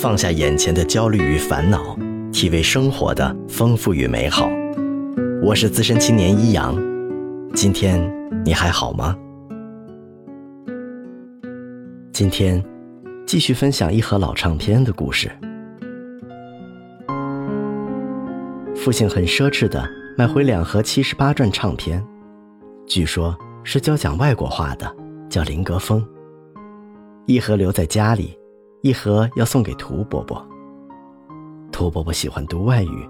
放下眼前的焦虑与烦恼，体味生活的丰富与美好。我是资深青年一阳，今天你还好吗？今天继续分享一盒老唱片的故事。父亲很奢侈的买回两盒七十八转唱片，据说是教讲外国话的，叫林格风。一盒留在家里，一盒要送给涂伯伯。涂伯伯喜欢读外语，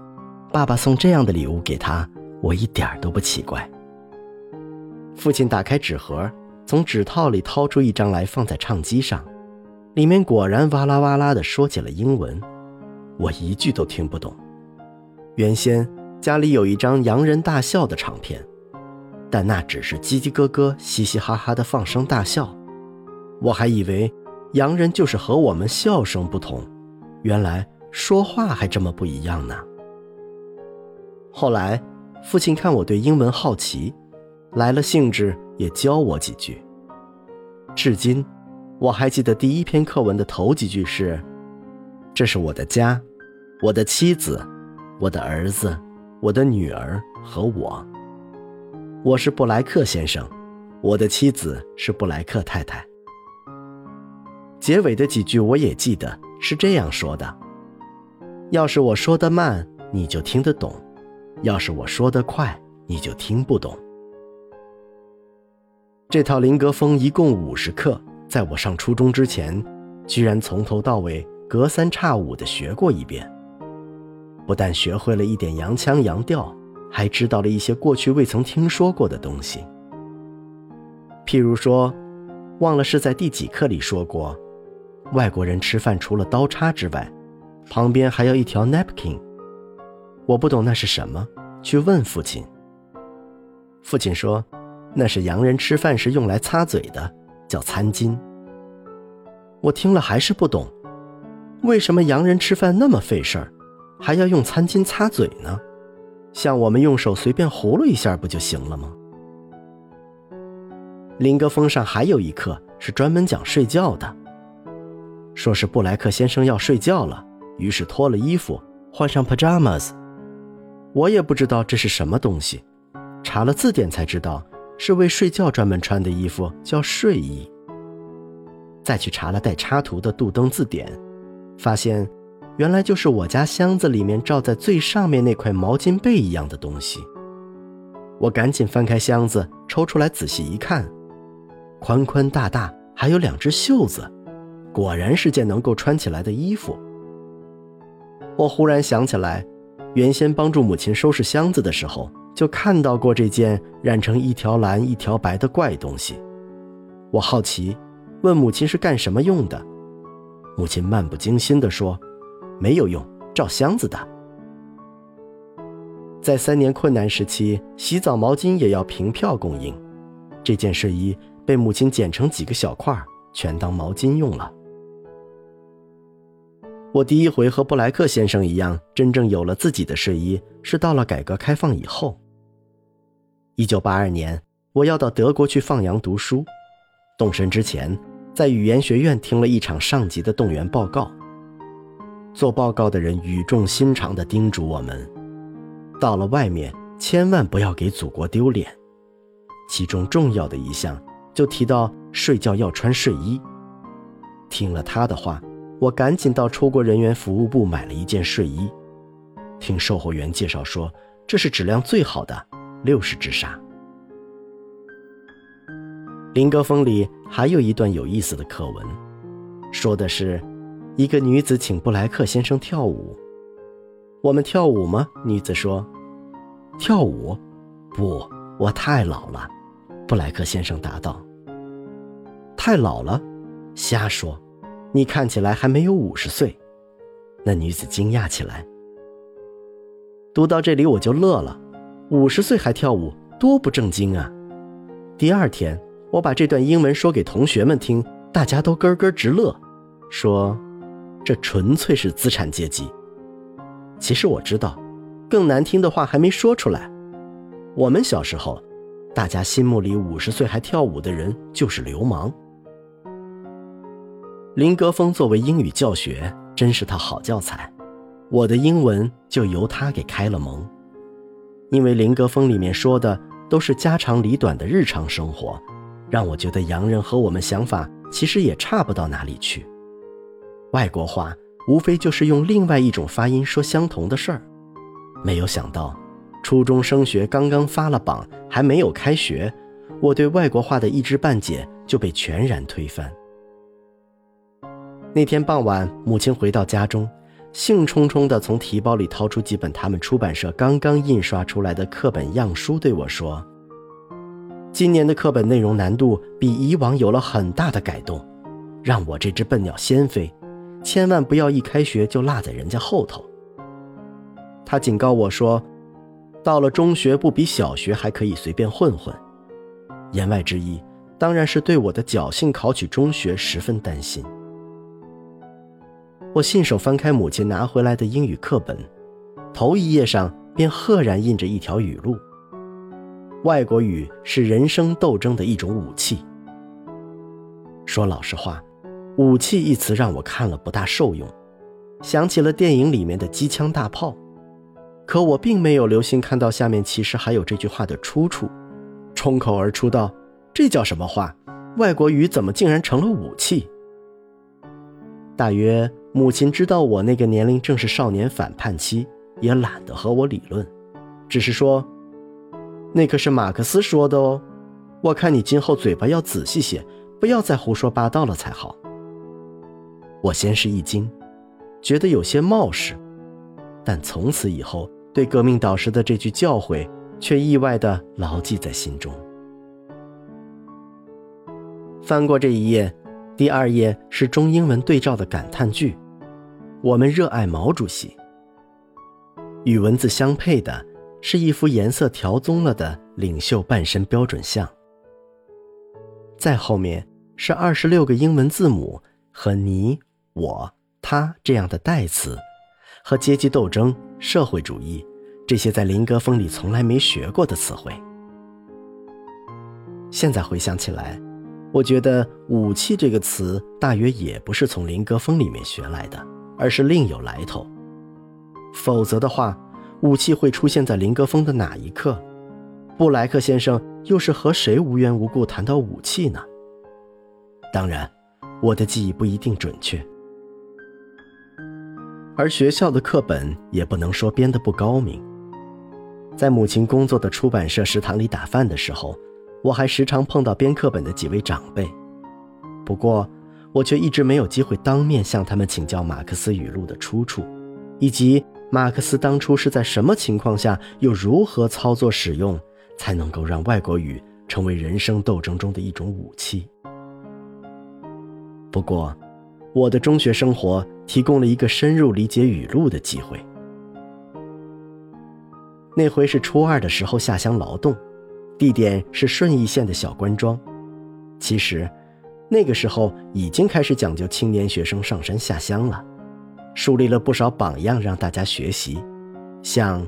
爸爸送这样的礼物给他，我一点都不奇怪。父亲打开纸盒，从纸套里掏出一张来，放在唱机上，里面果然哇啦哇啦的说起了英文，我一句都听不懂。原先家里有一张洋人大笑的唱片，但那只是叽叽咯咯、嘻嘻哈哈的放声大笑。我还以为洋人就是和我们笑声不同，原来说话还这么不一样呢。后来，父亲看我对英文好奇，来了兴致也教我几句。至今，我还记得第一篇课文的头几句是：“这是我的家，我的妻子，我的儿子，我的女儿和我。我是布莱克先生，我的妻子是布莱克太太。”结尾的几句我也记得，是这样说的：“要是我说的慢，你就听得懂；要是我说的快，你就听不懂。”这套林格风一共五十课，在我上初中之前，居然从头到尾隔三差五的学过一遍。不但学会了一点洋腔洋调，还知道了一些过去未曾听说过的东西。譬如说，忘了是在第几课里说过。外国人吃饭除了刀叉之外，旁边还要一条 napkin。我不懂那是什么，去问父亲。父亲说，那是洋人吃饭时用来擦嘴的，叫餐巾。我听了还是不懂，为什么洋人吃饭那么费事儿，还要用餐巾擦嘴呢？像我们用手随便糊弄一下不就行了吗？林格峰上还有一课是专门讲睡觉的。说是布莱克先生要睡觉了，于是脱了衣服，换上 pajamas。我也不知道这是什么东西，查了字典才知道，是为睡觉专门穿的衣服，叫睡衣。再去查了带插图的杜登字典，发现原来就是我家箱子里面罩在最上面那块毛巾被一样的东西。我赶紧翻开箱子，抽出来仔细一看，宽宽大大，还有两只袖子。果然是件能够穿起来的衣服。我忽然想起来，原先帮助母亲收拾箱子的时候，就看到过这件染成一条蓝一条白的怪东西。我好奇，问母亲是干什么用的。母亲漫不经心地说：“没有用，罩箱子的。”在三年困难时期，洗澡毛巾也要凭票供应。这件睡衣被母亲剪成几个小块，全当毛巾用了。我第一回和布莱克先生一样，真正有了自己的睡衣，是到了改革开放以后。一九八二年，我要到德国去放羊读书，动身之前，在语言学院听了一场上级的动员报告。做报告的人语重心长地叮嘱我们，到了外面千万不要给祖国丢脸。其中重要的一项，就提到睡觉要穿睡衣。听了他的话。我赶紧到出国人员服务部买了一件睡衣，听售货员介绍说，这是质量最好的，六十只纱。林格风里还有一段有意思的课文，说的是一个女子请布莱克先生跳舞。我们跳舞吗？女子说。跳舞？不，我太老了。布莱克先生答道。太老了？瞎说。你看起来还没有五十岁，那女子惊讶起来。读到这里我就乐了，五十岁还跳舞，多不正经啊！第二天我把这段英文说给同学们听，大家都咯咯直乐，说这纯粹是资产阶级。其实我知道，更难听的话还没说出来。我们小时候，大家心目里五十岁还跳舞的人就是流氓。林格风作为英语教学，真是套好教材，我的英文就由他给开了蒙。因为林格风里面说的都是家长里短的日常生活，让我觉得洋人和我们想法其实也差不到哪里去。外国话无非就是用另外一种发音说相同的事儿。没有想到，初中升学刚刚发了榜，还没有开学，我对外国话的一知半解就被全然推翻。那天傍晚，母亲回到家中。兴冲冲地从提包里掏出几本他们出版社刚刚印刷出来的课本样书，对我说：“今年的课本内容难度比以往有了很大的改动，让我这只笨鸟先飞，千万不要一开学就落在人家后头。”他警告我说：“到了中学不比小学还可以随便混混。”言外之意，当然是对我的侥幸考取中学十分担心。我信手翻开母亲拿回来的英语课本，头一页上便赫然印着一条语录：“外国语是人生斗争的一种武器。”说老实话，“武器”一词让我看了不大受用，想起了电影里面的机枪大炮，可我并没有留心看到下面其实还有这句话的出处，冲口而出道：“这叫什么话？外国语怎么竟然成了武器？”大约。母亲知道我那个年龄正是少年反叛期，也懒得和我理论，只是说：“那可是马克思说的哦，我看你今后嘴巴要仔细些，不要再胡说八道了才好。”我先是一惊，觉得有些冒失，但从此以后对革命导师的这句教诲却意外地牢记在心中。翻过这一页。第二页是中英文对照的感叹句：“我们热爱毛主席。”与文字相配的是一幅颜色调棕了的领袖半身标准像。再后面是二十六个英文字母和你、我、他这样的代词，和阶级斗争、社会主义这些在林格风里从来没学过的词汇。现在回想起来。我觉得“武器”这个词大约也不是从林格风里面学来的，而是另有来头。否则的话，武器会出现在林格峰的哪一刻？布莱克先生又是和谁无缘无故谈到武器呢？当然，我的记忆不一定准确，而学校的课本也不能说编得不高明。在母亲工作的出版社食堂里打饭的时候。我还时常碰到编课本的几位长辈，不过我却一直没有机会当面向他们请教马克思语录的出处，以及马克思当初是在什么情况下又如何操作使用，才能够让外国语成为人生斗争中的一种武器。不过，我的中学生活提供了一个深入理解语录的机会。那回是初二的时候下乡劳动。地点是顺义县的小关庄。其实，那个时候已经开始讲究青年学生上山下乡了，树立了不少榜样让大家学习，像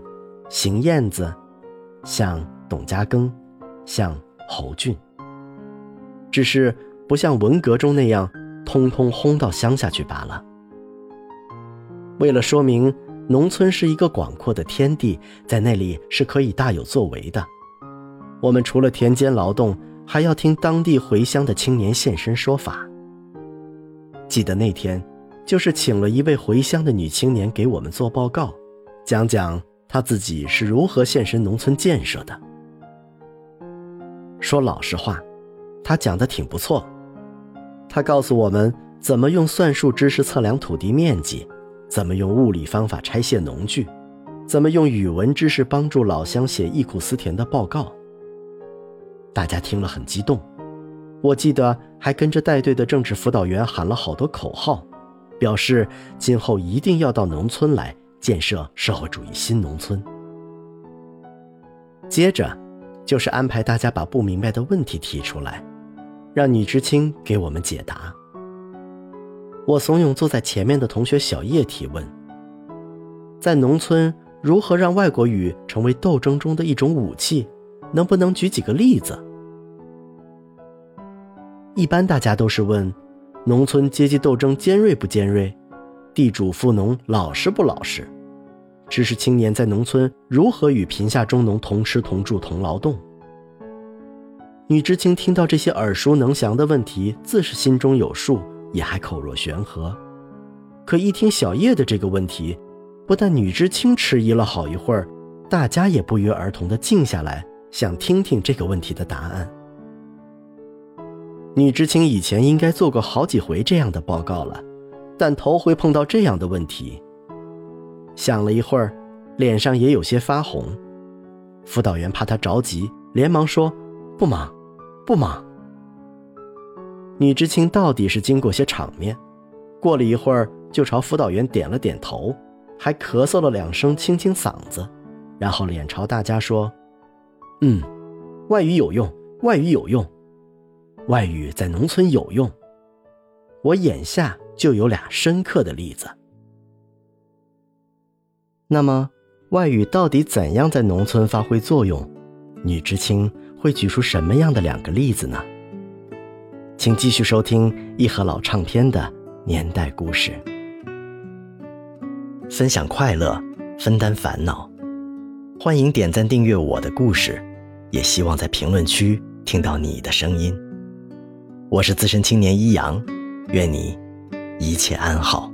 邢燕子，像董家庚，像侯俊。只是不像文革中那样通通轰到乡下去罢了。为了说明农村是一个广阔的天地，在那里是可以大有作为的。我们除了田间劳动，还要听当地回乡的青年现身说法。记得那天，就是请了一位回乡的女青年给我们做报告，讲讲她自己是如何现身农村建设的。说老实话，她讲的挺不错。她告诉我们怎么用算术知识测量土地面积，怎么用物理方法拆卸农具，怎么用语文知识帮助老乡写忆苦思甜的报告。大家听了很激动，我记得还跟着带队的政治辅导员喊了好多口号，表示今后一定要到农村来建设社会主义新农村。接着，就是安排大家把不明白的问题提出来，让女知青给我们解答。我怂恿坐在前面的同学小叶提问：在农村如何让外国语成为斗争中的一种武器？能不能举几个例子？一般大家都是问，农村阶级斗争尖锐不尖锐？地主富农老实不老实，知识青年在农村如何与贫下中农同吃同住同劳动。女知青听到这些耳熟能详的问题，自是心中有数，也还口若悬河。可一听小叶的这个问题，不但女知青迟疑了好一会儿，大家也不约而同地静下来，想听听这个问题的答案。女知青以前应该做过好几回这样的报告了，但头回碰到这样的问题。想了一会儿，脸上也有些发红。辅导员怕她着急，连忙说：“不忙，不忙。”女知青到底是经过些场面，过了一会儿就朝辅导员点了点头，还咳嗽了两声，清清嗓子，然后脸朝大家说：“嗯，外语有用，外语有用。”外语在农村有用，我眼下就有俩深刻的例子。那么，外语到底怎样在农村发挥作用？女知青会举出什么样的两个例子呢？请继续收听一盒老唱片的年代故事，分享快乐，分担烦恼。欢迎点赞订阅我的故事，也希望在评论区听到你的声音。我是资深青年一阳，愿你一切安好。